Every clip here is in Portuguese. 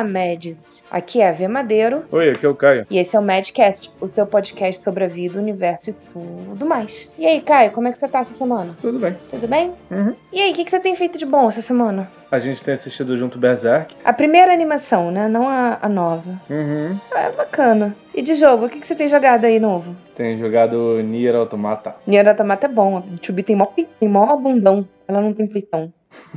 Olá, Mads! Aqui é a V Madeiro Oi, aqui é o Caio. e esse é o Madcast, o seu podcast sobre a vida, o universo e tudo mais. E aí, Caio, como é que você tá essa semana? Tudo bem. Tudo bem? Uhum. E aí, o que, que você tem feito de bom essa semana? A gente tem assistido junto Berserk. A primeira animação, né? Não a, a nova. Uhum. É bacana. E de jogo, o que, que você tem jogado aí novo? Tem jogado Nier Automata. Nier Automata é bom, a Chubi tem mó, tem mó bundão, ela não tem peitão.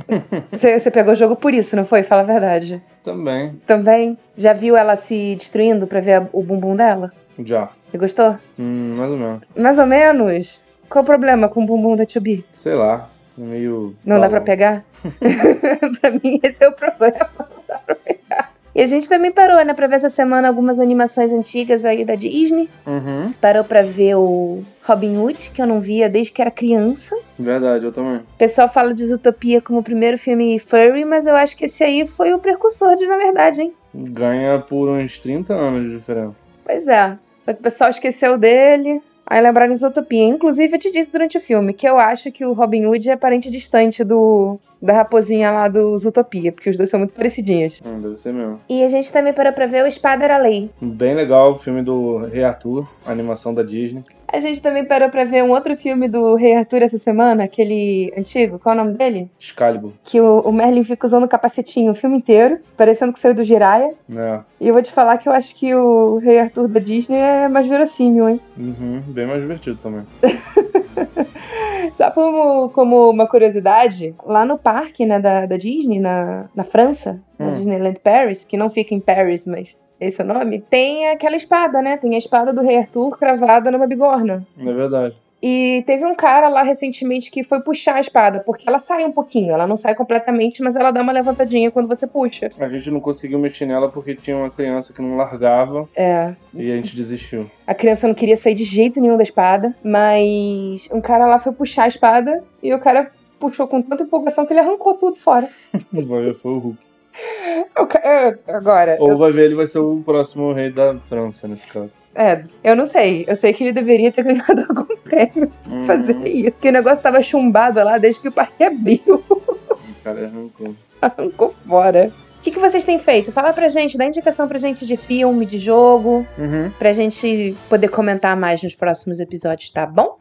você, você pegou o jogo por isso, não foi? Fala a verdade. Também. Também? Já viu ela se destruindo pra ver a- o bumbum dela? Já. Você gostou? Hum, mais ou menos. Mais ou menos. Qual o problema com o bumbum da Chubi? Sei lá. Meio. Não dá pra balão. pegar? pra mim, esse é o problema. Não dá pra pegar. E a gente também parou, né, pra ver essa semana algumas animações antigas aí da Disney. Uhum. Parou pra ver o Robin Hood, que eu não via desde que era criança. Verdade, eu também. O pessoal fala de Zootopia como o primeiro filme furry, mas eu acho que esse aí foi o precursor de, na verdade, hein? Ganha por uns 30 anos de diferença. Pois é. Só que o pessoal esqueceu dele. Aí lembraram de Zootopia. Inclusive, eu te disse durante o filme que eu acho que o Robin Hood é parente distante do da raposinha lá do Zootopia, porque os dois são muito parecidinhos. Hum, deve ser mesmo. E a gente também parou pra ver o Espada era Lei. Bem legal o filme do Rei Arthur, a animação da Disney. A gente também parou pra ver um outro filme do Rei Arthur essa semana, aquele antigo, qual é o nome dele? Excalibur. Que o, o Merlin fica usando capacetinho o filme inteiro, parecendo que saiu do Jiraya. né? E eu vou te falar que eu acho que o Rei Arthur da Disney é mais verossímil, hein? Uhum. Bem mais divertido também. Só como, como uma curiosidade, lá no parque né, da, da Disney, na, na França, na Hum. Disneyland Paris, que não fica em Paris, mas esse é o nome, tem aquela espada, né? Tem a espada do Rei Arthur cravada numa bigorna. É verdade. E teve um cara lá recentemente que foi puxar a espada, porque ela sai um pouquinho, ela não sai completamente, mas ela dá uma levantadinha quando você puxa. A gente não conseguiu mexer nela porque tinha uma criança que não largava É. e a gente desistiu. A criança não queria sair de jeito nenhum da espada, mas um cara lá foi puxar a espada e o cara puxou com tanta empolgação que ele arrancou tudo fora. Vai foi o Hulk. Agora, Ou eu, vai ver, ele vai ser o próximo rei da França, nesse caso. é, eu não sei. Eu sei que ele deveria ter ganhado algum prêmio pra Uhum. fazer isso. Porque o negócio tava chumbado lá desde que o parque abriu. O cara arrancou. Arrancou fora. O que, que vocês têm feito? Fala pra gente, dá indicação pra gente de filme, de jogo, Uhum. pra gente poder comentar mais nos próximos episódios, tá bom?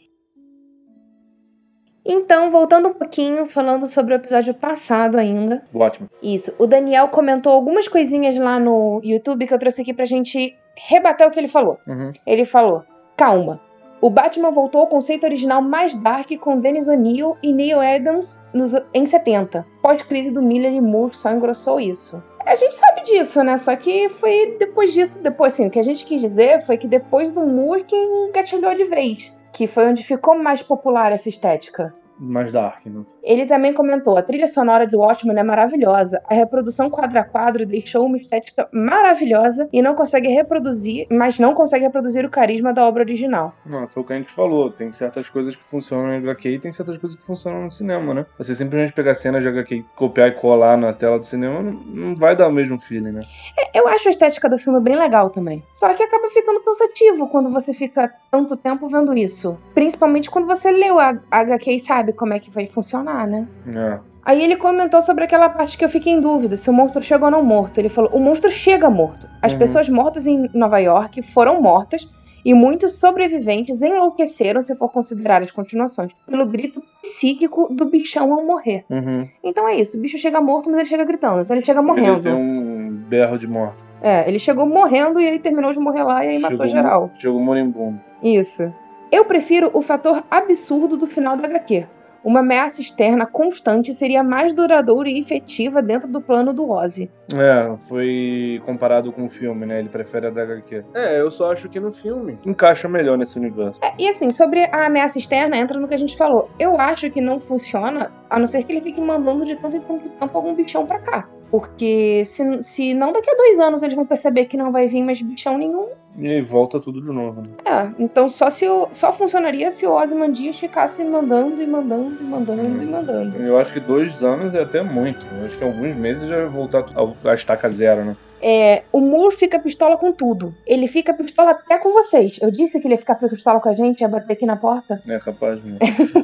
Então, voltando um pouquinho, falando sobre o episódio passado ainda. Ótimo. Isso, o Daniel comentou algumas coisinhas lá no YouTube que eu trouxe aqui pra gente rebater o que ele falou. Uhum. Ele falou: calma. O Batman voltou ao conceito original mais dark com Dennis O'Neill e Neil Adams nos, em 70. Pós-crise do Miller e Moore só engrossou isso. A gente sabe disso, né? Só que foi depois disso, depois assim, o que a gente quis dizer foi que depois do Moore que engatilhou de vez. Que foi onde ficou mais popular essa estética. Mais dark, né? Ele também comentou: a trilha sonora de Watchmen é maravilhosa. A reprodução quadro a quadro deixou uma estética maravilhosa e não consegue reproduzir, mas não consegue reproduzir o carisma da obra original. Não, foi o que a gente falou. Tem certas coisas que funcionam em HQ e tem certas coisas que funcionam no cinema, né? Você simplesmente pegar cenas de HQ copiar e colar na tela do cinema não, não vai dar o mesmo feeling, né? É, Eu acho a estética do filme bem legal também. Só que acaba ficando cansativo quando você fica tanto tempo vendo isso. Principalmente quando você leu a a HQ e sabe como é que vai funcionar, né? É. Aí ele comentou sobre aquela parte que eu fiquei em dúvida, se o monstro chegou ou não morto. Ele falou: o monstro chega morto. As Uhum. pessoas mortas em Nova York foram mortas e muitos sobreviventes enlouqueceram, se for considerar as continuações, pelo grito psíquico do bichão ao morrer. Uhum. Então é isso, o bicho chega morto, mas ele chega gritando, então ele chega Ele morrendo. tem um berro de morte. É, ele chegou morrendo e aí terminou de morrer lá e aí matou Chegou- geral. Chegou moribundo. Isso. Eu prefiro o fator absurdo do final da HQ. Uma ameaça externa constante seria mais duradoura e efetiva dentro do plano do Ozzy. É, foi comparado com o filme, né? Ele prefere a da HQ. É, eu só acho que no filme encaixa melhor nesse universo. É, e assim, sobre a ameaça externa, entra no que a gente falou. Eu acho que não funciona, a não ser que ele fique mandando de tanto em tanto tempo algum bichão pra cá. Porque se, se não daqui a dois anos eles vão perceber que não vai vir mais bichão nenhum. E aí volta tudo de novo, né? É, então só se só funcionaria se o Ozymandias ficasse mandando e mandando e mandando e mandando. Eu acho que dois anos é até muito. Eu acho que alguns meses já vai voltar a estaca zero, né? É, o Moore fica pistola com tudo. Ele fica pistola até com vocês. Eu disse que ele ia ficar pistola com a gente, ia bater aqui na porta. É capaz mesmo.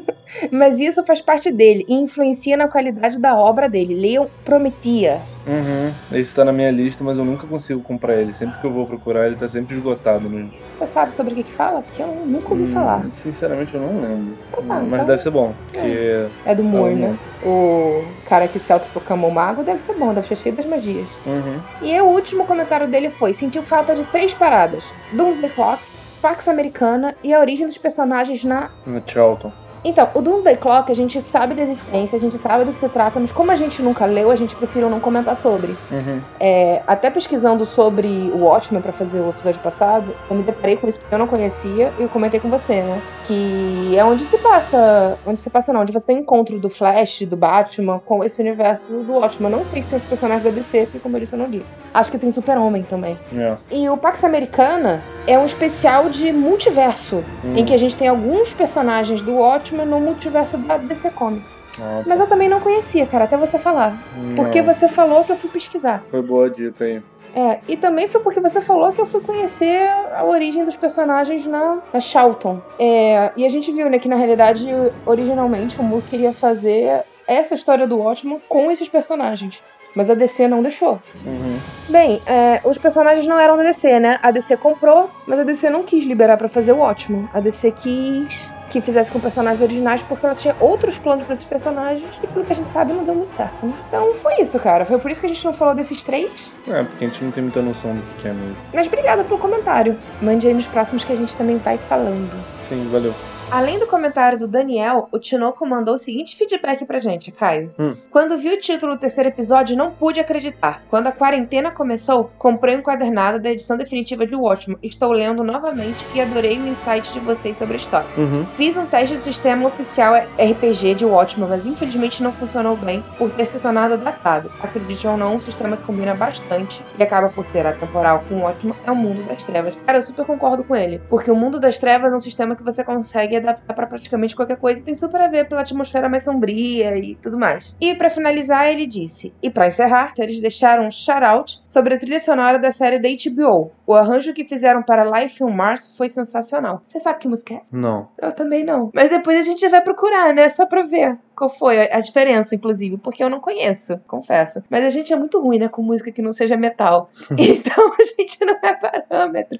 Mas isso faz parte dele e influencia na qualidade da obra dele. Leiam Prometia. Uhum. Esse tá na minha lista, mas eu nunca consigo comprar ele. Sempre que eu vou procurar, ele tá sempre esgotado. Né? Você sabe sobre o que que fala? Porque eu nunca ouvi Hum, falar. Sinceramente, eu não lembro. tá, mas então- deve ser bom. Porque. É do Moore, Ah, né? O cara que se autoproclamou mago deve ser bom, deve ser cheio das magias. Uhum. E o último comentário dele foi: sentiu falta de três paradas: Doomsday Clock, Pax Americana e a origem dos personagens na No Charlton. Então, o Doomsday Clock a gente sabe da existência, a gente sabe do que se trata, mas como a gente nunca leu, a gente prefere não comentar sobre. Uhum. É, até pesquisando sobre o Watchmen pra fazer o episódio passado, eu me deparei com isso porque eu não conhecia e eu comentei com você, né? Que é onde se passa. Onde se passa, não, onde você tem encontro do Flash, do Batman, com esse universo do Watchmen. Eu não sei se tem outros personagens da DC, porque como eu disse, eu não li. Acho que tem Super-Homem também. É. E o Pax Americana é um especial de multiverso, Hum. em que a gente tem alguns personagens do Watchmen no multiverso da DC Comics. Ah, Mas eu também não conhecia, cara, até você falar. Porque não. você falou que eu fui pesquisar. Foi boa a dica aí. É, e também foi porque você falou que eu fui conhecer a origem dos personagens na, na Charlton. É, e a gente viu, né, que na realidade, originalmente, o Moore queria fazer essa história do Watchmen com esses personagens. Mas a DC não deixou. Uhum. Bem, é, os personagens não eram da DC, né? A DC comprou, mas a DC não quis liberar pra fazer o Watchmen. A DC quis que fizesse com personagens originais porque ela tinha outros planos pra esses personagens e pelo que a gente sabe não deu muito certo, né? Então foi isso, cara. Foi por isso que a gente não falou desses três. É, porque a gente não tem muita noção do que é mesmo. Mas obrigada pelo comentário. Mande aí nos próximos que a gente também vai falando. Sim, valeu. Além do comentário do Daniel, o Tinoco mandou o seguinte feedback pra gente, Caio. Hum. Quando vi o título do terceiro episódio, não pude acreditar. Quando a quarentena começou, comprei um encadernado da edição definitiva de Watchmen. Estou lendo novamente e adorei o insight de vocês sobre a história. Uhum. Fiz um teste do sistema oficial RPG de Watchmen, mas infelizmente não funcionou bem por ter se tornado datado. Acredite ou não, um sistema que combina bastante e acaba por ser atemporal com o Watchmen é o mundo das trevas. Cara, eu super concordo com ele, porque o mundo das trevas é um sistema que você consegue adaptar pra praticamente qualquer coisa e tem super a ver pela atmosfera mais sombria e tudo mais. E pra finalizar, ele disse: "E pra encerrar, eles deixaram um shout-out sobre a trilha sonora da série da HBO. O arranjo que fizeram para Life on Mars foi sensacional. Você sabe que música é essa? Não. Eu também não. Mas depois a gente vai procurar, né? Só pra ver qual foi a a diferença, inclusive, porque eu não conheço, confesso. Mas a gente é muito ruim, né? Com música que não seja metal. então a gente não é parâmetro.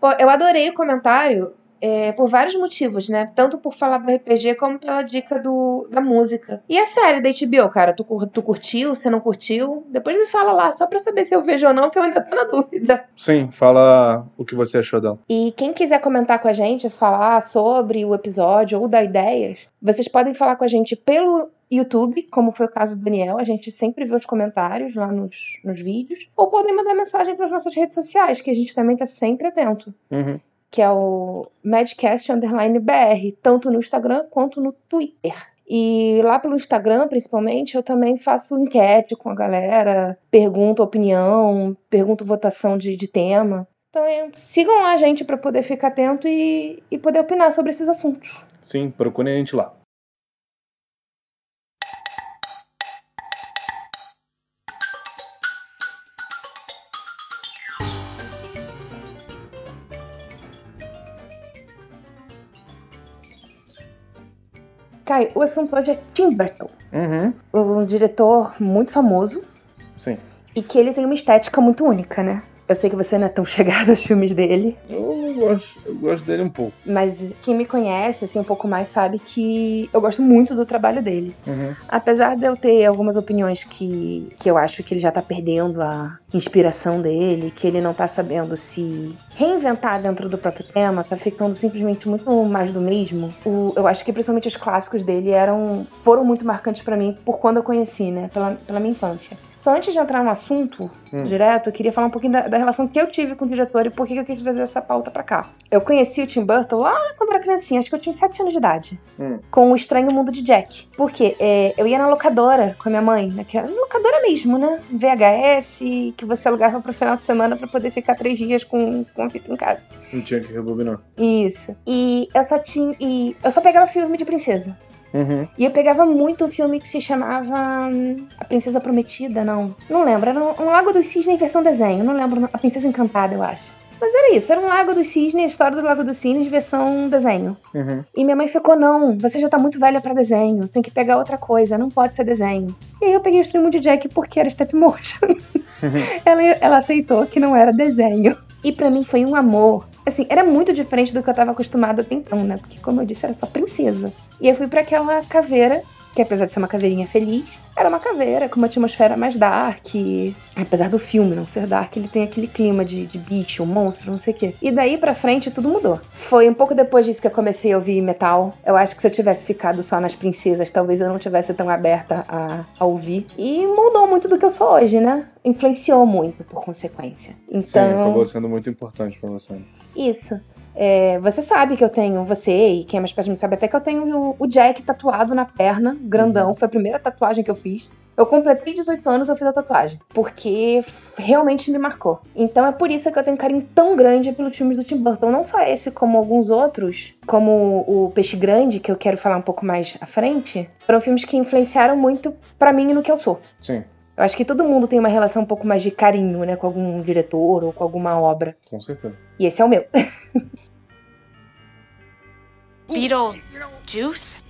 Pô, eu adorei o comentário. É, por vários motivos, né? Tanto por falar do RPG como pela dica do, da música. E a série da HBO, cara? Tu, tu curtiu? Você não curtiu? Depois me fala lá, só pra saber se eu vejo ou não, que eu ainda tô na dúvida. Sim, fala o que você achou dela. E quem quiser comentar com a gente, falar sobre o episódio ou dar ideias, vocês podem falar com a gente pelo YouTube, como foi o caso do Daniel. A gente sempre vê os comentários lá nos, nos vídeos. Ou podem mandar mensagem para as nossas redes sociais, que a gente também tá sempre atento. Uhum. Que é o Madcast Underline BR, tanto no Instagram quanto no Twitter. E lá pelo Instagram, principalmente, eu também faço enquete com a galera, pergunto opinião, pergunto votação de, de tema. Então é, sigam lá, gente, para poder ficar atento e, e poder opinar sobre esses assuntos. Sim, procurem a gente lá. Caio, o assunto hoje é Tim Burton, Uhum. um diretor muito famoso Sim. e que ele tem uma estética muito única, né? Eu sei que você não é tão chegado aos filmes dele, Eu gosto, eu gosto dele um pouco. mas quem me conhece assim um pouco mais sabe que eu gosto muito do trabalho dele. Uhum. Apesar de eu ter algumas opiniões que, que eu acho que ele já tá perdendo a inspiração dele, que ele não tá sabendo se reinventar dentro do próprio tema, tá ficando simplesmente muito mais do mesmo. O- eu acho que principalmente os clássicos dele eram foram muito marcantes pra mim por quando eu conheci, né? Pela, pela minha infância. Só antes de entrar no assunto Hum. direto, eu queria falar um pouquinho da, da relação que eu tive com o diretor e por que que eu quis trazer essa pauta pra cá. Eu conheci o Tim Burton lá quando era criancinha, acho que eu tinha 7 anos de idade Hum. com o Estranho Mundo de Jack. Porque é, eu ia na locadora com a minha mãe, naquela locadora mesmo, né? VHS, que você alugava pro final de semana pra poder ficar três dias com, com a fita em casa. Não tinha que rebobinar. Isso. E eu só tinha. E eu só pegava filme de princesa. Uhum. E eu pegava muito um filme que se chamava hum, A Princesa Prometida, não. Não lembro. Era um, Lago dos Cisnes em versão desenho. Não lembro. A Princesa Encantada, eu acho. Mas era isso, era um Lago dos Cisnes, a história do Lago dos Cisnes, versão desenho. Uhum. E minha mãe ficou, não, você já tá muito velha pra desenho, tem que pegar outra coisa, não pode ser desenho. E aí eu peguei o Extremo de Jack porque era step motion. ela, ela aceitou que não era desenho. E pra mim foi um amor. Assim, era muito diferente do que eu tava acostumada até então, né? Porque, como eu disse, era só princesa. E eu fui pra aquela caveira que apesar de ser uma caveirinha feliz, era uma caveira com uma atmosfera mais dark. Apesar do filme não ser dark, ele tem aquele clima de, de bicho, monstro, não sei o quê. E daí pra frente tudo mudou. Foi um pouco depois disso que eu comecei a ouvir metal. Eu acho que se eu tivesse ficado só nas princesas, talvez eu não tivesse tão aberta a, a ouvir. E mudou muito do que eu sou hoje, né? Influenciou muito, por consequência. Então. Sim, acabou sendo muito importante pra você. Isso. É, você sabe que eu tenho, você e quem é mais perto mim sabe até que eu tenho o, Jack tatuado na perna, grandão. Foi a primeira tatuagem que eu fiz. Eu completei 18 anos eu fiz a tatuagem. Porque realmente me marcou. Então é por isso que eu tenho um carinho tão grande pelos filmes do Tim Burton. Não só esse, como alguns outros, como o Peixe Grande, que eu quero falar um pouco mais à frente. Foram filmes que influenciaram muito pra mim e no que eu sou. Sim, Eu acho que todo mundo tem uma relação um pouco mais de carinho, né, com algum diretor ou com alguma obra. com certeza. E esse é o meu. Beetlejuice?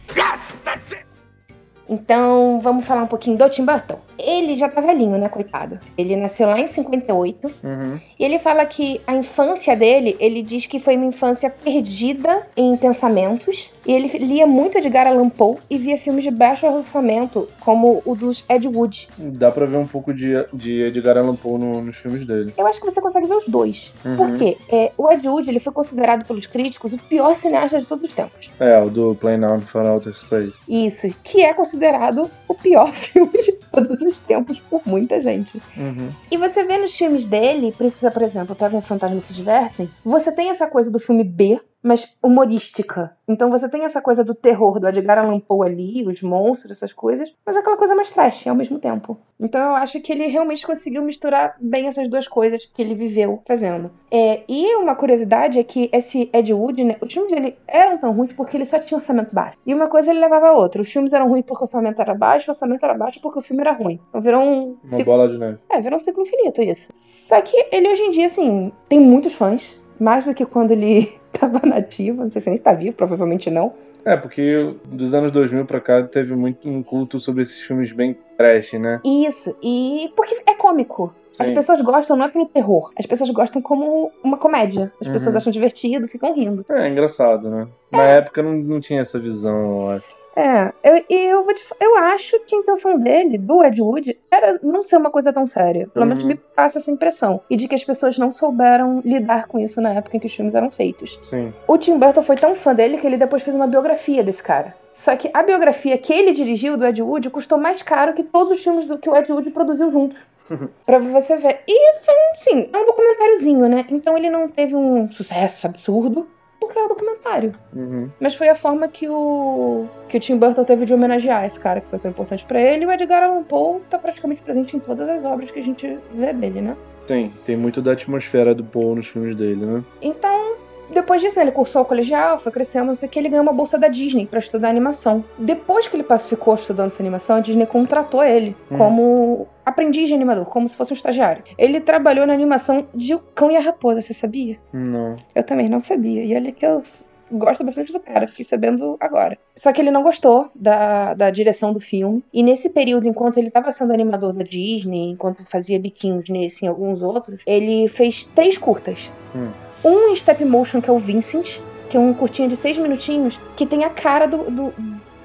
Então, vamos falar um pouquinho do Tim Burton. Ele já tá velhinho, né, coitado? Ele nasceu lá em 58 Uhum. e ele fala que a infância dele, ele diz que foi uma infância perdida em pensamentos. E ele lia muito Edgar Allan Poe e via filmes de baixo orçamento, como o dos Ed Wood. Dá pra ver um pouco de, de Edgar Allan Poe no- nos filmes dele. Eu acho que você consegue ver os dois. Uhum. Por quê? É, o Ed Wood ele foi considerado pelos críticos o pior cineasta de todos os tempos. É, o do Plane Out for Outer Space. Isso, que é considerado o pior filme de todos os tempos por muita gente. Uhum. E você vê nos filmes dele, precisa, por exemplo, Pega um Fantasma e se Divertem, você tem essa coisa do filme B, mas humorística. Então você tem essa coisa do terror do Edgar Allan Poe ali, os monstros, essas coisas, mas aquela coisa mais trash ao mesmo tempo. Então eu acho que ele realmente conseguiu misturar bem essas duas coisas que ele viveu fazendo. É, e uma curiosidade é que esse Ed Wood, né, os filmes dele eram tão ruins porque ele só tinha orçamento baixo. E uma coisa ele levava a outra. Os filmes eram ruins porque o orçamento era baixo, o orçamento era baixo porque o filme era ruim. Então virou um Uma ciclo bola de neve. é, virou um ciclo infinito isso. Só que ele hoje em dia, assim, tem muitos fãs. Mais do que quando ele tava nativo. Não sei se ele está vivo, provavelmente não. É, porque dos anos 2000 pra cá teve muito um culto sobre esses filmes bem trash, né? Isso. E porque é cômico. As Sim. pessoas gostam não é pelo terror. As pessoas gostam como uma comédia. As pessoas Uhum. acham divertido, ficam rindo. É, engraçado, né? Na época não, não tinha essa visão, eu acho. É, eu, e eu vou te eu acho que a intenção dele, do Ed Wood, era não ser uma coisa tão séria. Pelo menos Uhum. me passa essa impressão. E de que as pessoas não souberam lidar com isso na época em que os filmes eram feitos. Sim. O Tim Burton foi tão fã dele que ele depois fez uma biografia desse cara. Só que a biografia que ele dirigiu do Ed Wood custou mais caro que todos os filmes do que o Ed Wood produziu juntos. pra você ver. E foi, sim, é um documentáriozinho, né? Então ele não teve um sucesso absurdo, porque era documentário. Uhum. Mas foi a forma que o que o Tim Burton teve de homenagear esse cara que foi tão importante pra ele. E o Edgar Allan Poe tá praticamente presente em todas as obras que a gente vê dele, né? Tem, tem muito da atmosfera do Poe nos filmes dele, né? Então, depois disso, né, ele cursou o colegial, foi crescendo, não sei o que, ele ganhou uma bolsa da Disney pra estudar animação. Depois que ele ficou estudando essa animação, a Disney contratou ele Hum. como aprendiz de animador, como se fosse um estagiário. Ele trabalhou na animação de O Cão e a Raposa, você sabia? Não. Eu também não sabia. E olha que eu gosto bastante do cara, fiquei sabendo agora. Só que ele não gostou da, da direção do filme. E nesse período, enquanto ele estava sendo animador da Disney, enquanto fazia biquinhos nesse e alguns outros, ele fez três curtas. Hum. Um step motion, que é o Vincent, que é um curtinho de seis minutinhos, que tem a cara do, do,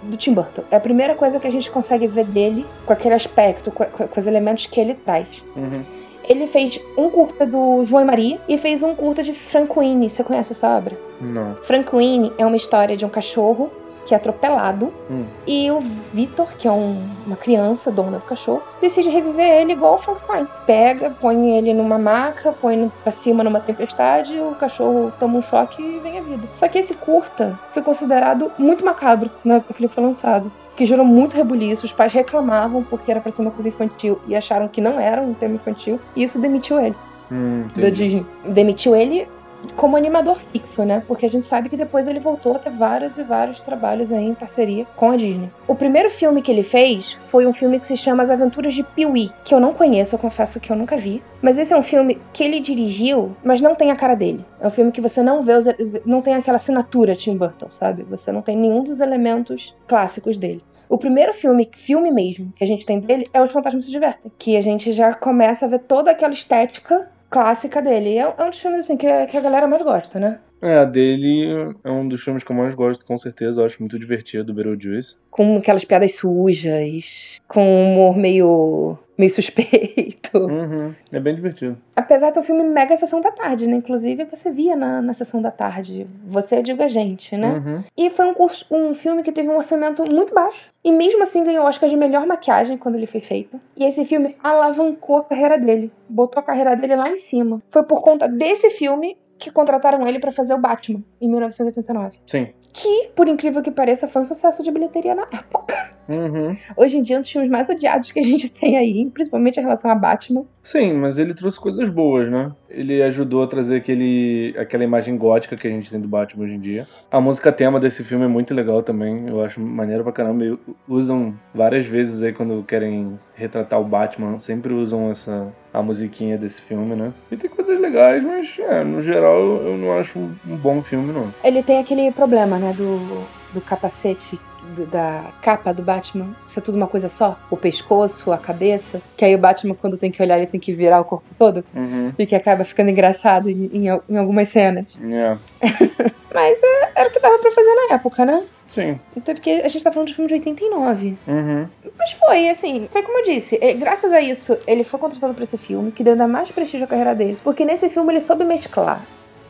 do Tim Burton. É a primeira coisa que a gente consegue ver dele, com aquele aspecto, com, com- com os elementos que ele traz. Uhum. Ele fez um curta do João e Maria e fez um curta de Franquini. Você conhece essa obra? Não. Franquini é uma história de um cachorro que é atropelado Hum. e o Vitor, que é um- uma criança, dona do cachorro, decide reviver ele igual o Frankenstein. Pega, põe ele numa maca, põe no- pra cima numa tempestade, o cachorro toma um choque e vem a vida. Só que esse curta foi considerado muito macabro na época que ele foi lançado. Que gerou muito rebuliço, os pais reclamavam porque era pra ser uma coisa infantil e acharam que não era um tema infantil, e isso demitiu ele Hum, da. Disney. Demitiu ele como animador fixo, né? Porque a gente sabe que depois ele voltou a ter vários e vários trabalhos aí em parceria com a Disney. O primeiro filme que ele fez foi um filme que se chama As Aventuras de Pee-wee, que eu não conheço, eu confesso que eu nunca vi. Mas esse é um filme que ele dirigiu, mas não tem a cara dele. É um filme que você não vê, os, não tem aquela assinatura Tim Burton, sabe? Você não tem nenhum dos elementos clássicos dele. O primeiro filme, filme mesmo, que a gente tem dele é Os Fantasmas Se Divertem. Que a gente já começa a ver toda aquela estética clássica dele. É, um dos filmes assim que, que a galera mais gosta, né? É, a dele é um dos filmes que eu mais gosto, com certeza. Eu acho muito divertido, Beetlejuice. Com aquelas piadas sujas, com um humor meio meio suspeito. Uhum. É bem divertido. Apesar de ser um filme mega sessão da tarde, né? Inclusive você via na, na sessão da tarde. Você, eu digo a gente, né? Uhum. E foi um, curso, um filme que teve um orçamento muito baixo. E mesmo assim ganhou Oscar de melhor maquiagem quando ele foi feito. E esse filme alavancou a carreira dele. Botou a carreira dele lá em cima. Foi por conta desse filme que contrataram ele para fazer o Batman em 1989. Sim. Que, por incrível que pareça, foi um sucesso de bilheteria na época. Uhum. Hoje em dia, é um dos filmes mais odiados que a gente tem aí, principalmente em relação a Batman. Sim, mas ele trouxe coisas boas, né? Ele ajudou a trazer aquele, aquela imagem gótica que a gente tem do Batman hoje em dia. A música tema desse filme é muito legal também, eu acho maneiro pra caramba. E usam várias vezes aí quando querem retratar o Batman, sempre usam essa a musiquinha desse filme, né? E tem coisas legais, mas é, no geral eu não acho um, bom filme, não. Ele tem aquele problema, né, do, do capacete da capa do Batman ser tudo uma coisa só? O pescoço, a cabeça? Que aí o Batman, quando tem que olhar, ele tem que virar o corpo todo? Uhum. E que acaba ficando engraçado em, em, em algumas cenas. Yeah. Mas é, era o que dava pra fazer na época, né? Sim. Até porque a gente tá falando de filme de 89. Uhum. Mas foi, assim, foi como eu disse, é, graças a isso, ele foi contratado pra esse filme, que deu ainda mais prestígio à carreira dele. Porque nesse filme ele soube mesclar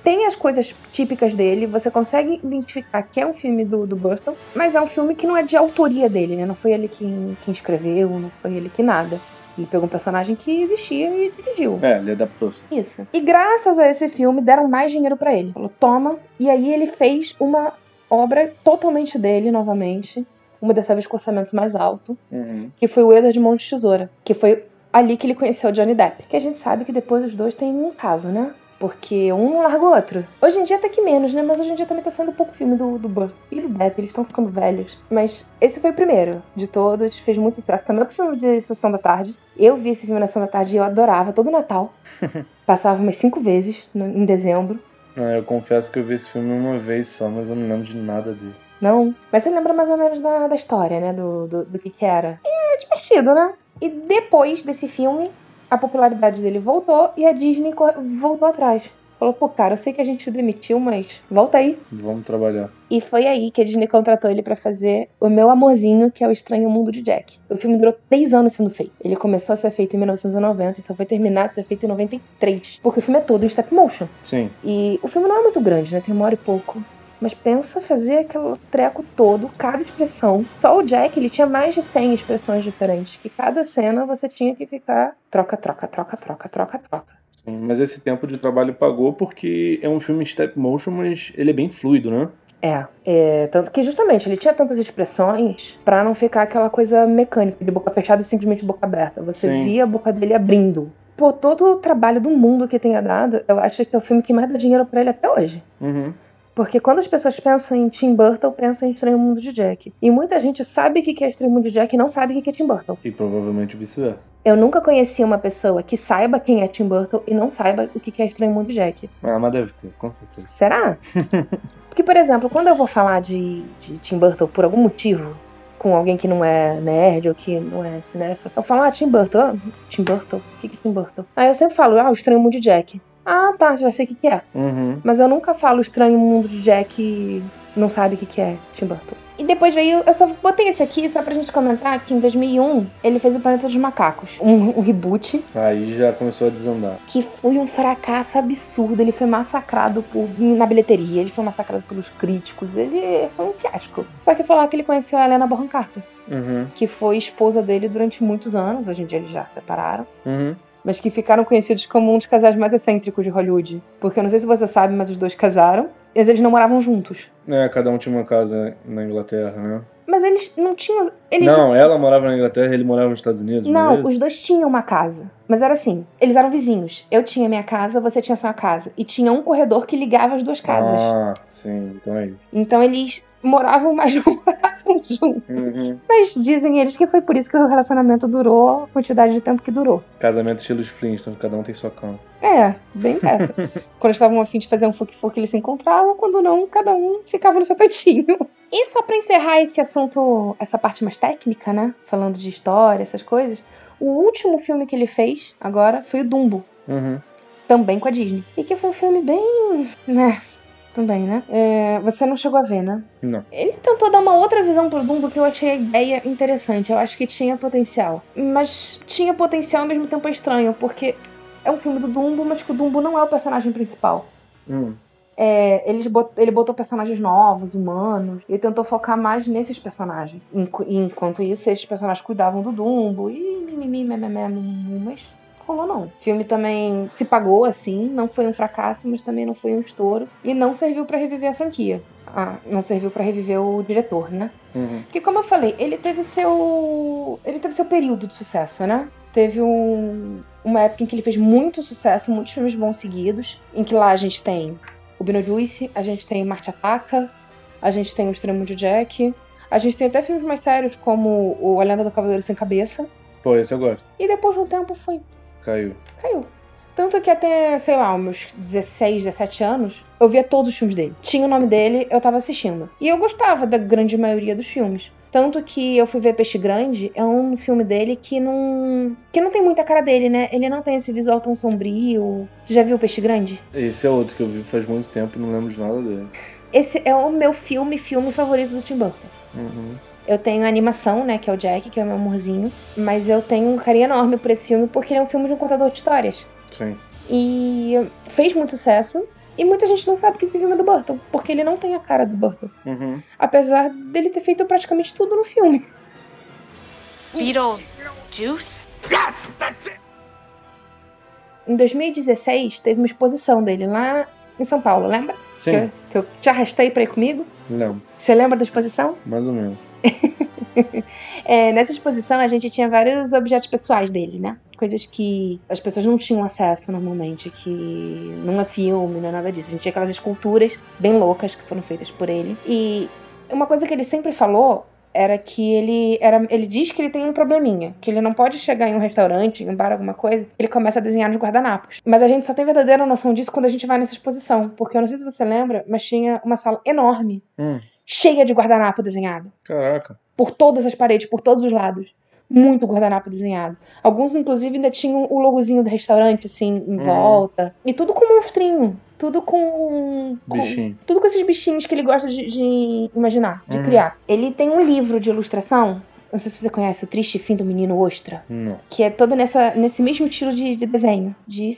tem as coisas típicas dele, você consegue identificar que é um filme do, do Burton, mas é um filme que não é de autoria dele, né? Não foi ele quem, quem escreveu, não foi ele que nada. Ele pegou um personagem que existia e dirigiu. É, ele adaptou-se. Isso. E graças a esse filme deram mais dinheiro para ele. Falou, toma. E aí ele fez uma obra totalmente dele, novamente. Uma dessa vez com orçamento mais alto. Uhum. Que foi o Edward de Tesoura. Que foi ali que ele conheceu o Johnny Depp. Que a gente sabe que depois os dois têm um caso, né? Porque um larga o outro. Hoje em dia até que menos, né? Mas hoje em dia também tá sendo pouco filme do, do Burton e do Depp. Eles estão ficando velhos. Mas esse foi o primeiro de todos. Fez muito sucesso. Também é o filme de Sessão da Tarde. Eu vi esse filme na Sessão da Tarde e eu adorava. Todo Natal. Passava umas cinco vezes no, em dezembro. Não, eu confesso que eu vi esse filme uma vez só, mas eu não lembro de nada dele. Não? Mas você lembra mais ou menos da, da história, né? Do, do, do que que era. E é divertido, né? E depois desse filme, a popularidade dele voltou e a Disney voltou atrás. Falou, pô, cara, eu sei que a gente o demitiu, mas volta aí. Vamos trabalhar. E foi aí que a Disney contratou ele para fazer O Meu Amorzinho, que é o Estranho Mundo de Jack. O filme durou três anos sendo feito. Ele começou a ser feito em 1990 e só foi terminado a ser feito em 93. Porque o filme é todo em stop motion. Sim. E o filme não é muito grande, né? Tem uma hora e pouco. Mas pensa fazer aquele treco todo, cada expressão. Só o Jack, ele tinha mais de 100 expressões diferentes. Que cada cena você tinha que ficar troca, troca, troca, troca, troca, troca. Sim, mas esse tempo de trabalho pagou porque é um filme step motion, mas ele é bem fluido, né? É, é, tanto que justamente ele tinha tantas expressões para não ficar aquela coisa mecânica, de boca fechada e simplesmente boca aberta. Você Sim. via a boca dele abrindo. Por todo o trabalho do mundo que tenha dado, eu acho que é o filme que mais dá dinheiro para ele até hoje. Uhum. Porque quando as pessoas pensam em Tim Burton, pensam em Estranho Mundo de Jack. E muita gente sabe o que é Estranho Mundo de Jack e não sabe o que é Tim Burton. E provavelmente vice-versa. Eu nunca conheci uma pessoa que saiba quem é Tim Burton e não saiba o que é Estranho Mundo de Jack. Ah, mas deve ter, com certeza. Será? Porque, por exemplo, quando eu vou falar de, de Tim Burton por algum motivo, com alguém que não é nerd ou que não é cinéfilo, eu falo, ah, Tim Burton, ah, Tim Burton, o que que é Tim Burton? Aí eu sempre falo, ah, o Estranho Mundo de Jack. Ah, tá, já sei o que que é. Uhum. Mas eu nunca falo Estranho Mundo de Jack e não sabe o que que é Tim Burton. E depois veio, eu só botei esse aqui só pra gente comentar que em 2001 ele fez o Planeta dos Macacos, um, um reboot Aí já começou a desandar. que foi um fracasso absurdo. Ele foi massacrado por, na bilheteria, ele foi massacrado pelos críticos, ele foi um fiasco. Só que foi lá que ele conheceu a Helena Bonham Carter, Uhum. que foi esposa dele durante muitos anos. Hoje em dia eles já se separaram. Uhum. Mas que ficaram conhecidos como um dos casais mais excêntricos de Hollywood. Porque eu não sei se você sabe, mas os dois casaram. Mas eles não moravam juntos. É, cada um tinha uma casa na Inglaterra, né? Mas eles não tinham. Eles Não, ela morava na Inglaterra e ele morava nos Estados Unidos. Não, é isso? os dois tinham uma casa. Mas era assim, eles eram vizinhos. Eu tinha minha casa, você tinha sua casa. E tinha um corredor que ligava as duas casas. Ah, sim, então é. Então eles moravam, mas não moravam juntos. Uhum. Mas dizem eles que foi por isso que o relacionamento durou a quantidade de tempo que durou. Casamento estilo Flintstones, cada um tem sua cama. É, bem dessa. quando estavam a fim de fazer um fuque-fuque, eles se encontravam. Quando não, cada um ficava no seu cantinho. E só pra encerrar esse assunto, essa parte mais técnica, né? Falando de história, essas coisas. O último filme que ele fez agora foi o Dumbo. Uhum. Também com a Disney. E que foi um filme bem. né? Também, né? É, você não chegou a ver, né? Não. Ele tentou dar uma outra visão pro Dumbo que eu achei a ideia interessante. Eu acho que tinha potencial. Mas tinha potencial ao mesmo tempo é estranho, porque é um filme do Dumbo, mas que o Dumbo não é o personagem principal. Hum. É, bot- ele botou personagens novos, humanos, e tentou focar mais nesses personagens. Enqu- Enquanto isso, esses personagens cuidavam do Dumbo e mimimi, mememé, mas rolou não. O filme também se pagou assim, não foi um fracasso, mas também não foi um estouro, e não serviu pra reviver a franquia. Ah, não serviu pra reviver o diretor, né? Uhum. Porque como eu falei, ele teve seu. Ele teve seu período de sucesso, né? Teve um- uma época em que ele fez muito sucesso, muitos filmes bons seguidos. Em que lá a gente tem o Beetlejuice, a gente tem Marte Ataca, a gente tem o Extremo de Jack, a gente tem até filmes mais sérios como o A Lenda do Cavaleiro Sem Cabeça. Pô, esse eu gosto. E depois de um tempo foi. Caiu. caiu. Tanto que até, sei lá, meus 16, 17 anos, eu via todos os filmes dele. Tinha o nome dele, eu tava assistindo. E eu gostava da grande maioria dos filmes. Tanto que eu fui ver Peixe Grande, é um filme dele que não. que não tem muita cara dele, né? Ele não tem esse visual tão sombrio. Você já viu Peixe Grande? Esse é outro que eu vi faz muito tempo e não lembro de nada dele. Esse é o meu filme, filme favorito do Tim Burton. Uhum. Eu tenho a animação, né, que é o Jack, que é o meu amorzinho. Mas eu tenho um carinho enorme por esse filme porque ele é um filme de um contador de histórias. Sim. E fez muito sucesso. E muita gente não sabe que esse filme é do Burton, porque ele não tem a cara do Burton. Uhum. Apesar dele ter feito praticamente tudo no filme. Beetlejuice? Em 2016, teve uma exposição dele lá em São Paulo, lembra? Que eu, Sim. que eu te arrastei pra ir comigo? Não, Você lembra da exposição? mais ou menos. É, nessa exposição a gente tinha vários objetos pessoais dele, né? Coisas que as pessoas não tinham acesso normalmente, que não é filme, não é nada disso. A gente tinha aquelas esculturas bem loucas que foram feitas por ele. E uma coisa que ele sempre falou era que ele era ele diz que ele tem um probleminha, que ele não pode chegar em um restaurante, em um bar, alguma coisa, ele começa a desenhar nos guardanapos. Mas a gente só tem verdadeira noção disso quando a gente vai nessa exposição, porque eu não sei se você lembra, mas tinha uma sala enorme, Hum. Cheia de guardanapo desenhado Caraca. por todas as paredes, por todos os lados. Muito guardanapo desenhado. Alguns, inclusive, ainda tinham o logozinho do restaurante, assim, em Uhum. volta. E tudo com monstrinho. Tudo com. com- Bichinho. tudo com esses bichinhos que ele gosta de, de imaginar, de Uhum. criar. Ele tem um livro de ilustração. Não sei se você conhece, O Triste Fim do Menino Ostra. Não. Que é todo nessa, nesse mesmo estilo de, de desenho. De,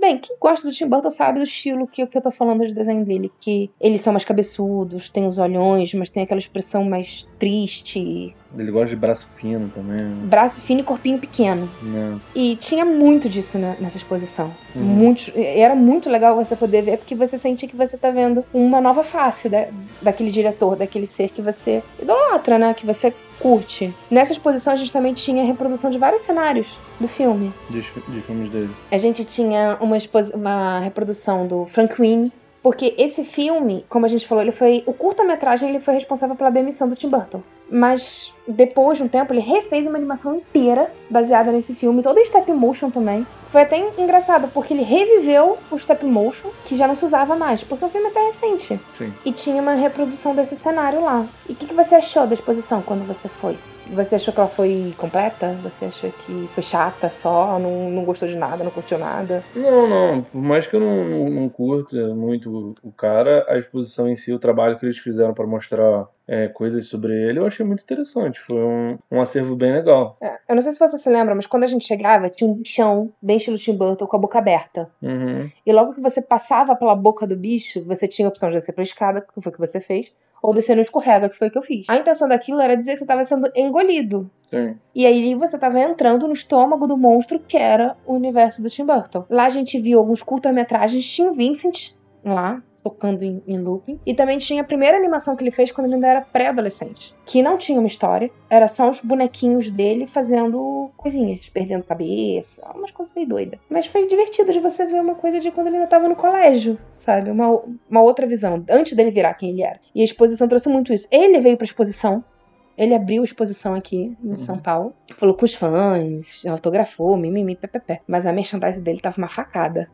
bem, quem gosta do Tim Burton sabe do estilo que, que eu tô falando de desenho dele. Que eles são mais cabeçudos, tem os olhões, mas tem aquela expressão mais triste, Ele gosta de braço fino também. né? braço fino e corpinho pequeno. Não. E tinha muito disso né, nessa exposição. Uhum. Muito, e era muito legal você poder ver, porque você sente que você tá vendo uma nova face da, daquele diretor, daquele ser que você idolatra, né? Que você curte. Nessa exposição a gente também tinha reprodução de vários cenários do filme. De, de filmes dele. A gente tinha uma, uma reprodução do Frank Winnie. Porque esse filme, como a gente falou, ele foi. O curta-metragem ele foi responsável pela demissão do Tim Burton. Mas depois de um tempo, ele refez uma animação inteira baseada nesse filme, toda em stop motion também. Foi até engraçado, porque ele reviveu o stop motion, que já não se usava mais, porque o filme é até recente. Sim. E tinha uma reprodução desse cenário lá. E o que, que você achou da exposição quando você foi? Você achou que ela foi completa? Você achou que foi chata só? Não, não gostou de nada? Não curtiu nada? Não, não. Por mais que eu não, não, não curta muito o cara, a exposição em si, o trabalho que eles fizeram pra mostrar é, coisas sobre ele, eu achei muito interessante. Foi um, um acervo bem legal. É, Eu não sei se você se lembra, mas quando a gente chegava, tinha um bichão, bem estilo Tim Burton, com a boca aberta. Uhum. E logo que você passava pela boca do bicho, você tinha a opção de descer pela escada, que foi o que você fez, ou descer no escorrega, que foi o que eu fiz. A intenção daquilo era dizer que você estava sendo engolido. Sim. E aí você tava entrando no estômago do monstro que era o universo do Tim Burton. Lá a gente viu alguns curta-metragens, o Vincent lá, tocando em, em looping. E também tinha a primeira animação que ele fez quando ele ainda era pré-adolescente, que não tinha uma história, era só os bonequinhos dele fazendo coisinhas, perdendo cabeça, umas coisas meio doidas. Mas foi divertido de você ver uma coisa de quando ele ainda tava no colégio, sabe? Uma, uma outra visão, antes dele virar quem ele era. E a exposição trouxe muito isso. Ele veio pra exposição, ele abriu a exposição aqui em São Paulo, falou com os fãs, autografou, mimimi, ppp. Mas a merchandise dele tava uma facada.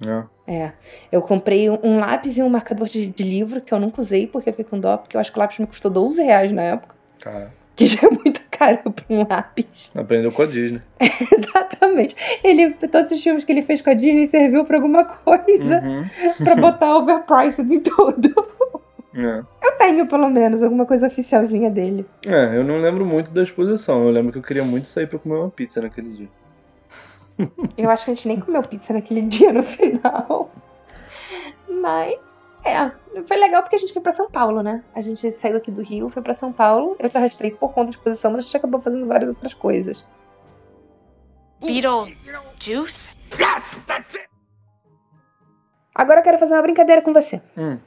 É. É. Eu comprei um, um lápis e um marcador de, de livro que eu nunca usei porque eu fiquei com dó, porque eu acho que o lápis me custou 12 reais na época. Cara, Que já é muito caro pra um lápis. aprendeu com a Disney. Exatamente. Ele, todos os filmes que ele fez com a Disney serviu pra alguma coisa Uhum. pra botar overpriced em tudo. É. Eu tenho, pelo menos, alguma coisa oficialzinha dele. É, eu não lembro muito da exposição. Eu lembro que eu queria muito sair pra comer uma pizza naquele dia. Eu acho que a gente nem comeu pizza naquele dia no final. Mas, é, foi legal porque a gente foi pra São Paulo, né? A gente saiu aqui do Rio, foi pra São Paulo. Eu te arrastei por conta da exposição, mas a gente acabou fazendo várias outras coisas. Beetlejuice? Agora eu quero fazer uma brincadeira com você. Hum.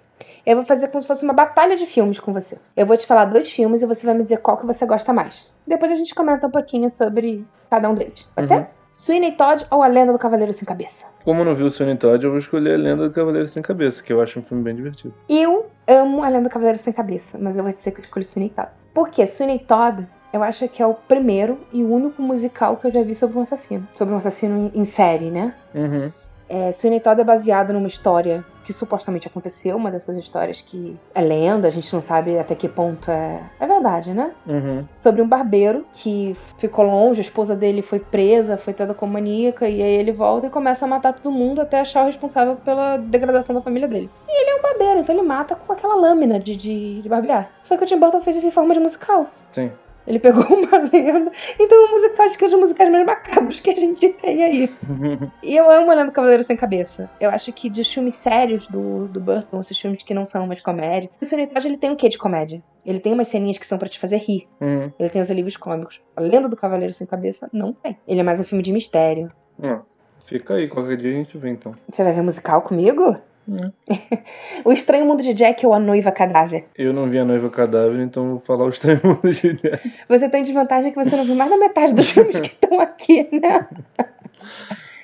Eu vou fazer como se fosse uma batalha de filmes com você. Eu vou te falar dois filmes e você vai me dizer qual que você gosta mais. Depois a gente comenta um pouquinho sobre cada um deles. Pode Uhum. ser? Sweeney Todd ou A Lenda do Cavaleiro Sem Cabeça? Como eu não vi o Sonny Todd, eu vou escolher a Lenda do Cavaleiro Sem Cabeça, que eu acho um filme bem divertido. Eu amo A Lenda do Cavaleiro Sem Cabeça, mas eu vou dizer que eu escolhi Sweeney Todd. Por quê? Sweeney Todd, eu acho que é o primeiro e único musical que eu já vi sobre um assassino. Sobre um assassino em, em série, né? Uhum. É, Sweeney Todd é baseado numa história que supostamente aconteceu, uma dessas histórias que é lenda, a gente não sabe até que ponto é, é verdade, né? Uhum. Sobre um barbeiro que ficou longe, a esposa dele foi presa, foi toda como maníaca, e aí ele volta e começa a matar todo mundo até achar o responsável pela degradação da família dele. E ele é um barbeiro, então ele mata com aquela lâmina de, de, de barbear. Só que o Tim Burton fez isso em forma de musical. Sim. Ele pegou uma lenda. Então um musical de que dos musicais mais macabros que a gente tem aí. E eu amo Olhando Cavaleiro Sem Cabeça. Eu acho que dos filmes sérios do, do Burton, esses filmes que não são mais comédia, o Todd ele tem um quê de comédia? Ele tem umas ceninhas que são pra te fazer rir. Uhum. Ele tem os alívios cômicos. A Lenda do Cavaleiro Sem Cabeça não tem. Ele é mais um filme de mistério. Ó, Fica aí, qualquer dia a gente vê então. Você vai ver musical comigo? Hum. o Estranho Mundo de Jack ou A Noiva Cadáver? Eu não vi a noiva cadáver, então vou falar o estranho mundo de Jack. Você tem desvantagem que você não viu mais da metade dos filmes que estão aqui, né?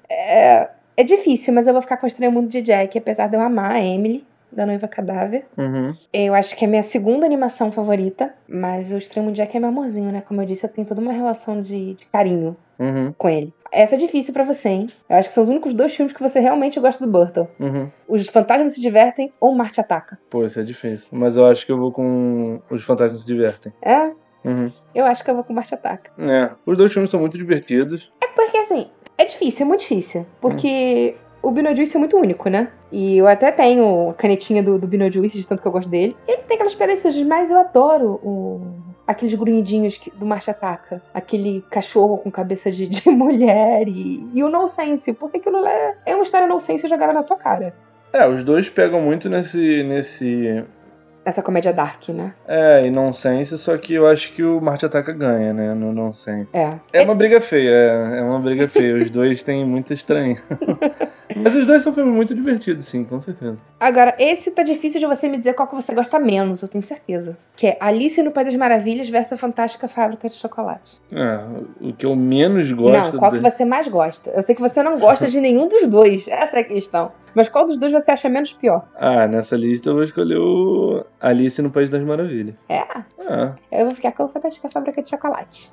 É, é difícil, mas eu vou ficar com o Estranho Mundo de Jack, apesar de eu amar a Emily, da Noiva Cadáver. Uhum. Eu acho que é a minha segunda animação favorita, mas o de Jack é meu amorzinho, né? Como eu disse, eu tenho toda uma relação de, de carinho Uhum. com ele. Essa é difícil pra você, hein? Eu acho que são os únicos dois filmes que você realmente gosta do Burton. Uhum. Os Fantasmas se Divertem ou Marte Ataca. Pô, isso é difícil. Mas eu acho que eu vou com Os Fantasmas se Divertem. É? Uhum. Eu acho que eu vou com Marte Ataca. É, os dois filmes são muito divertidos. É porque, assim, é difícil, é muito difícil. Porque o Beetlejuice é muito único, né? E eu até tenho a canetinha do, do Beetlejuice, de tanto que eu gosto dele. Ele tem aquelas pedras sujas, mas eu adoro o... aqueles grunhidinhos do Marte Ataca. Aquele cachorro com cabeça de, de mulher e, e o nonsense. Porque aquilo é, é uma história nonsense jogada na tua cara. É, os dois pegam muito nesse. nesse. Essa comédia dark, né? É, e nonsense, só que eu acho que o Marte Ataca ganha, né? No nonsense. É. É uma briga feia, é, é uma briga feia. Os dois têm muita estranha. Mas os dois são filmes muito divertidos, sim, com certeza. Agora, esse tá difícil de você me dizer qual que você gosta menos, eu tenho certeza. Que é Alice no País das Maravilhas versus a Fantástica Fábrica de Chocolate. É, o que eu menos gosto. não, qual que você mais gosta? Eu sei que você não gosta de nenhum dos dois, essa é a questão. Mas qual dos dois você acha menos pior? Ah, nessa lista eu vou escolher o Alice no País das Maravilhas. É, Ah, eu vou ficar com a Fantástica Fábrica de Chocolate.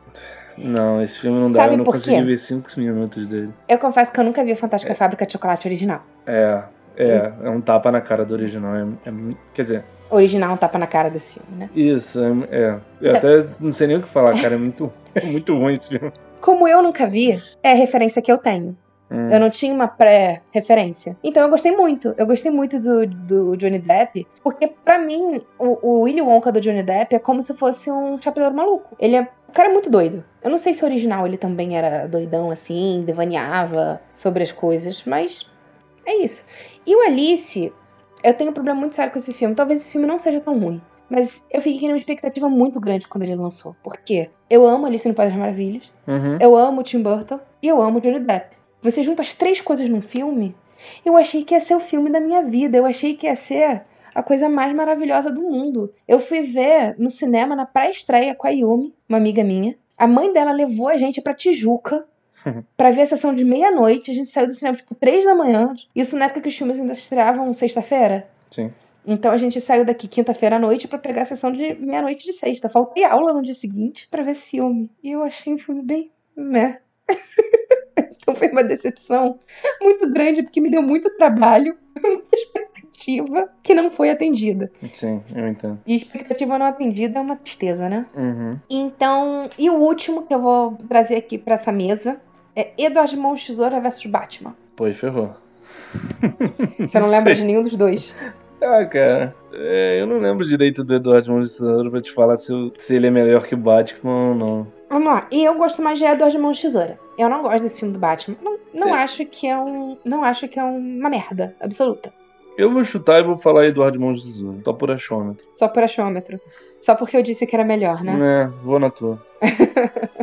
não, esse filme não dá, Sabe eu não consegui quê? ver 5 minutos dele. Eu confesso que eu nunca vi a Fantástica Fábrica de Chocolate original. É, é, é um tapa na cara do original. É, é- quer dizer, Original um tapa na cara desse filme, né? isso, é. é. Eu Então- até não sei nem o que falar, cara. É muito, é muito ruim esse filme. Como eu nunca vi, é a referência que eu tenho. Hum, Eu não tinha uma pré-referência. Então eu gostei muito. Eu gostei muito do, do Johnny Depp, porque pra mim, o, o Willy Wonka do Johnny Depp é como se fosse um chapeleiro maluco. Ele é. O cara é muito doido. Eu não sei se o original ele também era doidão assim, devaneava sobre as coisas, mas é isso. E o Alice, eu tenho um problema muito sério com esse filme. Talvez esse filme não seja tão ruim. Mas eu fiquei numa expectativa muito grande quando ele lançou. Por quê? Eu amo Alice no País das Maravilhas. uhum. Eu amo o Tim Burton e eu amo o Johnny Depp. Você junta as três coisas num filme, eu achei que ia ser o filme da minha vida. Eu achei que ia ser a coisa mais maravilhosa do mundo. Eu fui ver no cinema na pré-estreia com a Yumi, uma amiga minha. A mãe dela levou a gente pra Tijuca pra ver a sessão de meia-noite. A gente saiu do cinema tipo três da manhã. Isso na época que os filmes ainda estreavam sexta-feira. Sim. Então a gente saiu daqui quinta-feira à noite pra pegar a sessão de meia-noite de sexta. Faltei aula no dia seguinte pra ver esse filme. E eu achei um filme bem. meh. então foi uma decepção muito grande, porque me deu muito trabalho, muita expectativa que não foi atendida. Sim, eu entendo. E expectativa não atendida é uma tristeza, né? Uhum. Então, e o último que eu vou trazer aqui pra essa mesa é Edward Mãos de Tesoura versus Batman. Pô, e ferrou. Você não lembra de nenhum dos dois? Ah, cara. é, eu não lembro direito do Eduardo Mão de Tesoura pra te falar se, eu- se ele é melhor que o Batman ou não. Vamos lá. E eu gosto mais de Edward Mãos de Tesoura. Eu não gosto desse filme do Batman. Não, não É. acho que é um. Não acho que é uma merda absoluta. Eu vou chutar e vou falar Eduardo Mão de Tesoura. Só por achômetro. Só por achômetro. Só porque eu disse que era melhor, né? Né, vou na tua.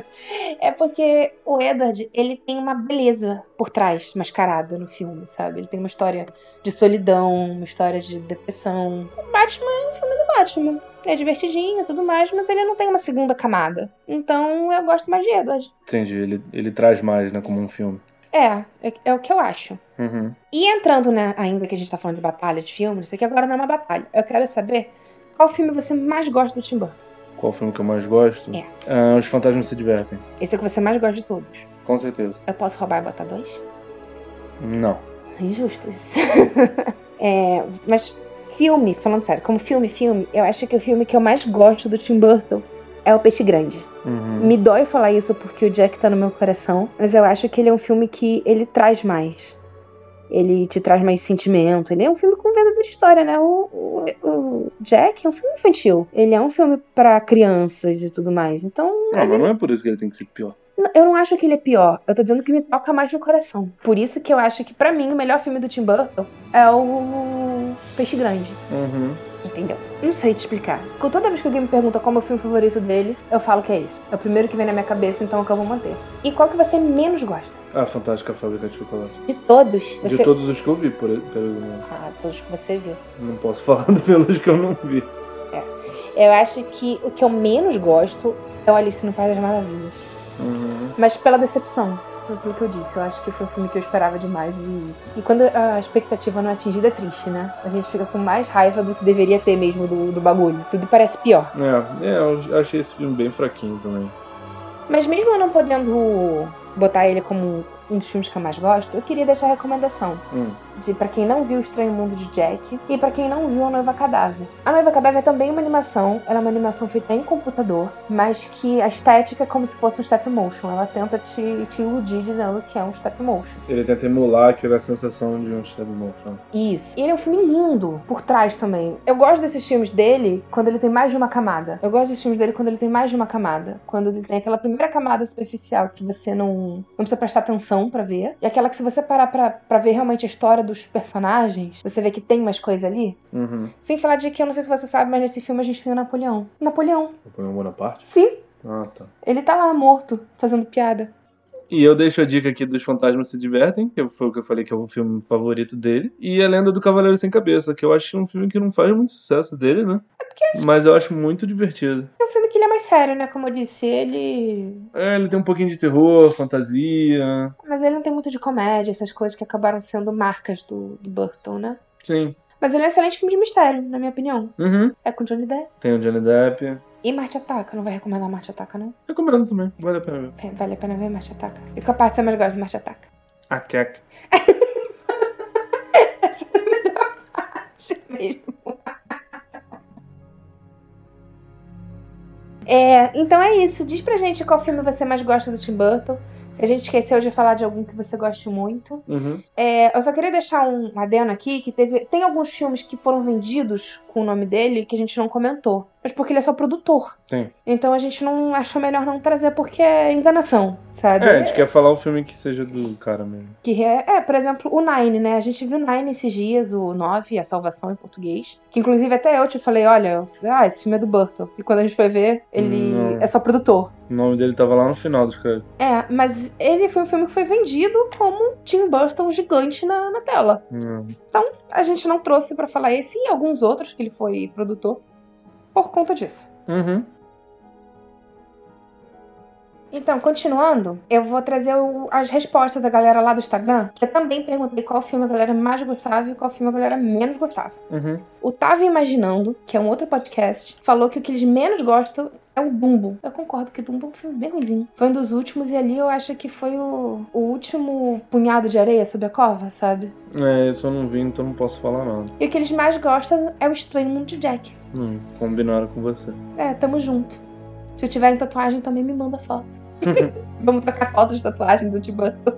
É porque o Edward, ele tem uma beleza por trás, mascarada no filme, sabe? Ele tem uma história de solidão, uma história de depressão. O Batman é um filme do Batman. É divertidinho e tudo mais, mas ele não tem uma segunda camada. Então eu gosto mais de Edward. Entendi, ele, ele traz mais, né, como um filme. É, é, é o que eu acho. Uhum. E entrando, né, ainda que a gente tá falando de batalha de filme, isso aqui agora não é uma batalha. Eu quero saber qual filme você mais gosta do Tim Burton. Qual filme que eu mais gosto? É. Ah, Os Fantasmas Se Divertem. Esse é o que você mais gosta de todos. Com certeza. Eu posso roubar e botar dois? Não. Injusto isso. É, mas filme, falando sério, como filme, filme, eu acho que o filme que eu mais gosto do Tim Burton é O Peixe Grande. Uhum. Me dói falar isso porque o Jack tá no meu coração, mas eu acho que ele é um filme que ele traz mais. Ele te traz mais sentimento. Ele é um filme com verdadeira história, né? O, o- o Jack é um filme infantil. Ele é um filme pra crianças e tudo mais. Então, Não, mas não é por isso que ele tem que ser pior. Eu não acho que ele é pior. Eu tô dizendo que me toca mais no coração. Por isso que eu acho que, pra mim, o melhor filme do Tim Burton é o Peixe Grande. Uhum. Entendeu? Não sei te explicar. Com toda vez que alguém me pergunta qual é o filme favorito dele, eu falo que é esse. É o primeiro que vem na minha cabeça, então é o que eu vou manter. E qual que você menos gosta? Ah, Fantástica Fábrica de Chocolate. De todos. De Você... todos os que eu vi, por pelo Ah, todos que você viu. Não posso falar pelos que eu não vi. Eu acho que o que eu menos gosto é o Alice no País das Maravilhas. Uhum. Mas pela decepção. Foi aquilo que eu disse. Eu acho que foi um filme que eu esperava demais. E, e quando a expectativa não é atingida, é triste, né? A gente fica com mais raiva do que deveria ter mesmo do, do bagulho. Tudo parece pior. É, é, eu achei esse filme bem fraquinho também. Mas mesmo eu não podendo botar ele como um dos filmes que eu mais gosto, eu queria deixar a recomendação Hum. de para quem não viu o Estranho Mundo de Jack e para quem não viu a Noiva Cadáver. A Noiva Cadáver é também uma animação, ela é uma animação feita em computador, mas que a estética é como se fosse um stop motion. Ela tenta te, te iludir dizendo que é um stop motion. Ele tenta emular aquela sensação de um stop motion. Isso. E ele é um filme lindo por trás também. Eu gosto desses filmes dele quando ele tem mais de uma camada. Eu gosto desses filmes dele quando ele tem mais de uma camada. Quando ele tem aquela primeira camada superficial que você não, não precisa prestar atenção pra ver. E aquela que se você parar pra, pra ver realmente a história dos personagens, você vê que tem mais coisa ali. Uhum. Sem falar de que eu não sei se você sabe, mas nesse filme a gente tem o Napoleão. Napoleão. Napoleão Bonaparte? Sim. Ah, tá. Ele tá lá morto, fazendo piada. E eu deixo a dica aqui dos Fantasmas Se Divertem, que foi o que eu falei que é o filme favorito dele. E A Lenda do Cavaleiro Sem Cabeça, que eu acho que é um filme que não faz muito sucesso dele, né? Mas eu acho muito divertido. É um filme que ele é mais sério, né? Como eu disse, ele. É, ele tem um pouquinho de terror, fantasia. Mas ele não tem muito de comédia, essas coisas que acabaram sendo marcas do, do Burton, né? Sim. Mas ele é um excelente filme de mistério, na minha opinião. Uhum. É com Johnny Depp. Tem o Johnny Depp. E Marte Ataca. Não vai recomendar Marte Ataca, não? Recomendo também, vale a pena ver. É, Vale a pena ver Marte Ataca. E qual parte você mais gosta de Marte Ataca? A Kek. Essa é a melhor parte mesmo. É, então é isso. Diz pra gente qual filme você mais gosta do Tim Burton. Se a gente esqueceu de falar de algum que você goste muito. Uhum. É, eu só queria deixar um adendo aqui que teve, tem alguns filmes que foram vendidos com o nome dele que a gente não comentou. Mas porque ele é só produtor. Sim. Então a gente não achou melhor não trazer porque é enganação, sabe? É, a gente quer falar um filme que seja do cara mesmo. Que é, é, por exemplo, o Nine, né? A gente viu Nine esses dias, o 9, A Salvação em português. Que inclusive até eu te falei, olha, ah, esse filme é do Burton. E quando a gente foi ver, ele Não. é só produtor. O nome dele tava lá no final dos créditos. É, mas ele foi um filme que foi vendido como Tim Burton gigante na, na tela. Não. A gente não trouxe pra falar esse e alguns outros que ele foi produtor por conta disso. Uhum. Então, continuando, eu vou trazer o- as respostas da galera lá do Instagram, que eu também perguntei qual filme a galera mais gostava e qual filme a galera menos gostava. Uhum. O Tava Imaginando, que é um outro podcast, falou que o que eles menos gostam é o Dumbo. Eu concordo que Dumbo é um filme bem ruimzinho. Foi um dos últimos e ali eu acho que foi o, o último punhado de areia sob a cova, sabe? É, esse eu não vi, então não posso falar nada. E o que eles mais gostam é o Estranho Mundo de Jack. Hum, combinaram com você. É, tamo junto. Se tiverem tatuagem, também me manda foto. Vamos trocar fotos de tatuagem do Tim Burton.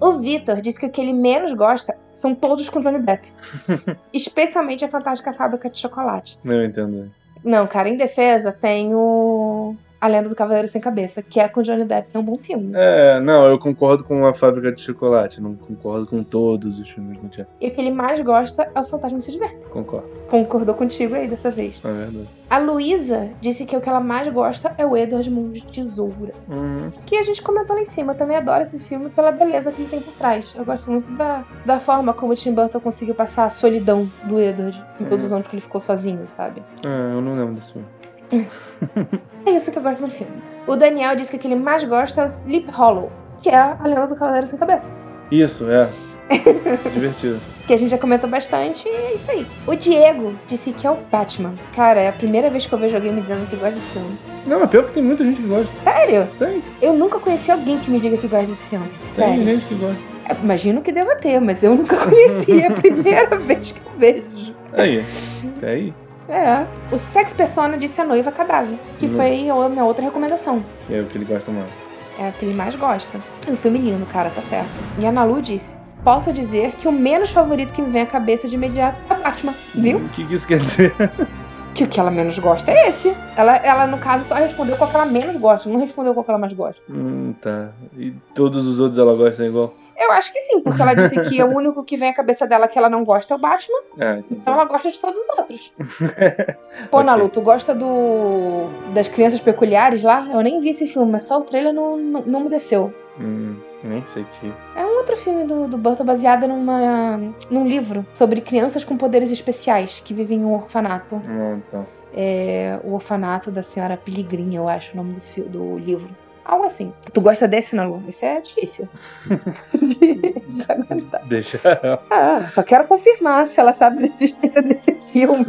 O Vitor disse que o que ele menos gosta são todos com Johnny Depp. Especialmente a Fantástica Fábrica de Chocolate. Eu entendo. Não, cara, em defesa tem o. A Lenda do Cavaleiro Sem Cabeça, que é com Johnny Depp, é um bom filme. É, não, eu concordo com a fábrica de chocolate. Não concordo com todos os filmes do Jack. E o que ele mais gosta é o Fantasma Se Diverte. Concordo, Concordou contigo aí dessa vez. é verdade. A Luísa disse que o que ela mais gosta é o Edward Mão de Tesoura. Uhum. que a gente comentou lá em cima. Eu também adoro esse filme pela beleza que ele tem por trás. Eu gosto muito da, da forma como o Tim Burton conseguiu passar a solidão do Edward em todos os anos que ele ficou sozinho, sabe? É, eu não lembro desse filme. É isso que eu gosto no filme. O Daniel disse que o que ele mais gosta é o Sleep Hollow, que é a lenda do Cavaleiro Sem Cabeça. Isso, é. Divertido. Que a gente já comentou bastante e é isso aí. O Diego disse que é o Batman. Cara, é a primeira vez que eu vejo alguém me dizendo que gosta desse filme. Não, mas pior que tem muita gente que gosta. Sério? Tem, Eu nunca conheci alguém que me diga que gosta desse filme. tem Sério. gente que gosta. É, Imagino que deva ter, mas eu nunca conheci. É a primeira vez que eu vejo. Aí, até aí. É. O Sex Persona disse a noiva cadáver, que Hum. foi a minha outra recomendação. Que é o que ele gosta mais. É a que ele mais gosta. É um filme lindo, cara, tá certo. E a Nalu disse: Posso dizer que o menos favorito que me vem à cabeça de imediato é o Batman. Viu? O que, que isso quer dizer? Que o que ela menos gosta é esse. Ela, ela, no caso, só respondeu qual que ela menos gosta, não respondeu qual que ela mais gosta. hum, tá. E todos os outros ela gosta igual? Eu acho que sim, porque ela disse que o único que vem à cabeça dela que ela não gosta é o Batman, É, então ela gosta de todos os outros. Pô, Ok. Nalu, tu gosta do. das crianças peculiares lá? Eu nem vi esse filme, mas só o trailer não, não, não me desceu. Hum, nem sei que. É um outro filme do, do Burton baseado numa, num livro sobre crianças com poderes especiais que vivem em um orfanato. Tá. É o orfanato da senhora Piligrim, eu acho o nome do, do livro. Algo assim. Tu gosta desse, Nalu? Esse é difícil. de aguentar. Deixa. Ah, só quero confirmar se ela sabe da existência desse filme.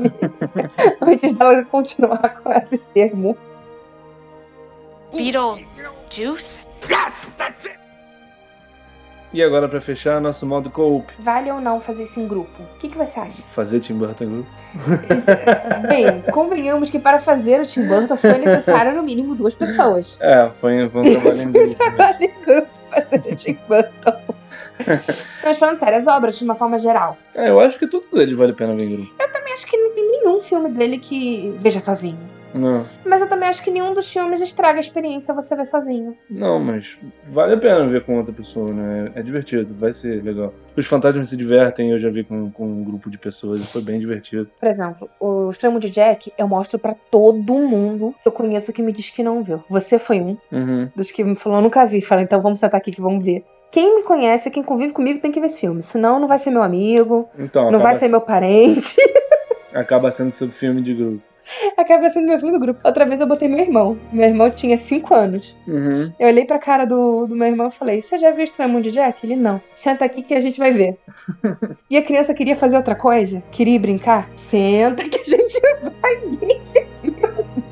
Antes dela continuar com esse termo. Beetlejuice? E agora, pra fechar, nosso modo co-op. Vale ou não fazer isso em grupo? O que, que você acha? Fazer Tim Burton Group. Bem, convenhamos que para fazer o Tim Burton foi necessário no mínimo duas pessoas. É, foi, foi um trabalho em grupo. né? Trabalho em grupo fazer o Tim Burton. Mas falando sério, as obras de uma forma geral. É, eu acho que tudo dele vale a pena ver em grupo. Eu também acho que não tem nenhum filme dele que veja sozinho. Não, Mas eu também acho que nenhum dos filmes estraga a experiência você ver sozinho. não, mas vale a pena ver com outra pessoa, né? É divertido, vai ser legal. Os fantasmas se divertem, eu já vi com, com um grupo de pessoas e foi bem divertido. Por exemplo, o Extremo de Jack eu mostro pra todo mundo que eu conheço que me diz que não viu. Você foi um Uhum. dos que me falou, eu nunca vi. Fala, então vamos sentar aqui que vamos ver. Quem me conhece, quem convive comigo, tem que ver esse filme. Senão não vai ser meu amigo, Então, não vai ser meu parente. acaba sendo seu filme de grupo. Acaba sendo meu filme do grupo. Outra vez eu botei meu irmão. Meu irmão tinha 5 anos. Uhum. Eu olhei pra cara do, do meu irmão e falei: Você já viu Estranho Mundo de Jack? Ele não. Senta aqui que a gente vai ver. e a criança queria fazer outra coisa? Queria ir brincar? Senta que a gente vai ver esse filme.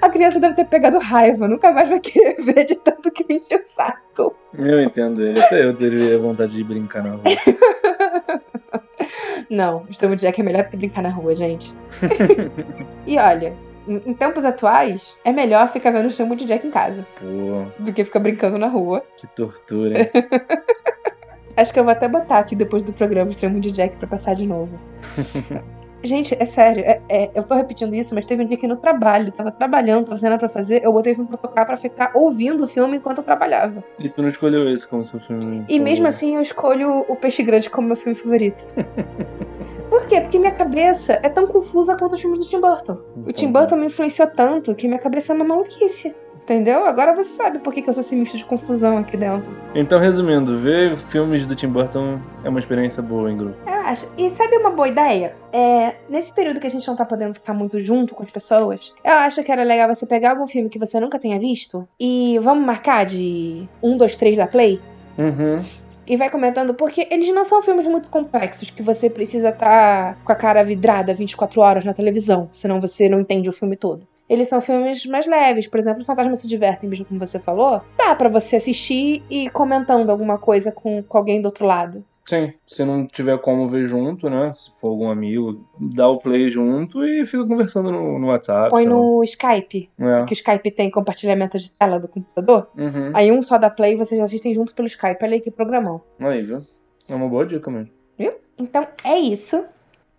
A criança deve ter pegado raiva, nunca mais vai querer ver de tanto que me enche o saco. Eu entendo ele, até eu teria vontade de brincar na rua. Não, Jack é melhor do que brincar na rua, gente. e olha, em em tempos atuais, é melhor ficar vendo Mundo de Jack em casa Pô, do que ficar brincando na rua. que tortura? Acho que eu vou até botar aqui depois do programa Extremo de Jack pra passar de novo. Gente, é sério, é- é- eu tô repetindo isso, mas teve um dia que no trabalho, tava trabalhando, tava sem nada pra fazer, eu botei o filme pra tocar pra ficar ouvindo o filme enquanto eu trabalhava. E tu não escolheu esse como seu filme. E mesmo assim eu escolho o Peixe Grande como meu filme favorito. Por quê? Porque minha cabeça é tão confusa quanto os filmes do Tim Burton. O Então, Tim Burton me influenciou tanto que minha cabeça é uma maluquice. Entendeu? Agora você sabe por que, que eu sou esse misto de confusão aqui dentro. Então, resumindo, ver filmes do Tim Burton é uma experiência boa em grupo. Eu acho. E sabe uma boa ideia? É, nesse período que a gente não tá podendo ficar muito junto com as pessoas, eu acho que era legal você pegar algum filme que você nunca tenha visto e vamos marcar de um, dois, três da Play Uhum. e vai comentando, porque eles não são filmes muito complexos que você precisa estar com a cara vidrada 24 horas na televisão, senão você não entende o filme todo. Eles são filmes mais leves, por exemplo, Fantasmas se divertem, mesmo como você falou. Dá pra você assistir e ir comentando alguma coisa com, com alguém do outro lado. Sim, se não tiver como ver junto, né? Se for algum amigo, dá o play junto e fica conversando no, no WhatsApp. Põe no Skype, É. que o Skype tem compartilhamento de tela do computador. Uhum. Aí um só dá play e vocês assistem junto pelo Skype. Olha aí que programão. Aí, viu? É uma boa dica mesmo. Então é isso.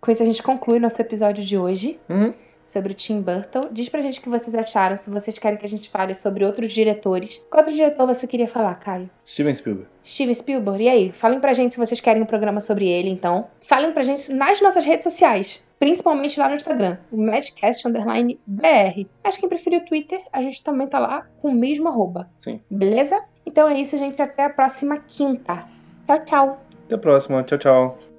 Com isso a gente conclui nosso episódio de hoje. Uhum. Sobre o Tim Burton. Diz pra gente o que vocês acharam, se vocês querem que a gente fale sobre outros diretores. Qual outro diretor você queria falar, Caio? Steven Spielberg. Steven Spielberg, e aí? Falem pra gente se vocês querem um programa sobre ele, então. Falem pra gente nas nossas redes sociais, principalmente lá no Instagram, o Madcast Underline BR. Mas quem preferir o Twitter, a gente também tá lá com o mesmo arroba. Sim. Beleza? Então é isso, gente. Até a próxima quinta. Tchau, tchau. Até a próxima. Tchau, tchau.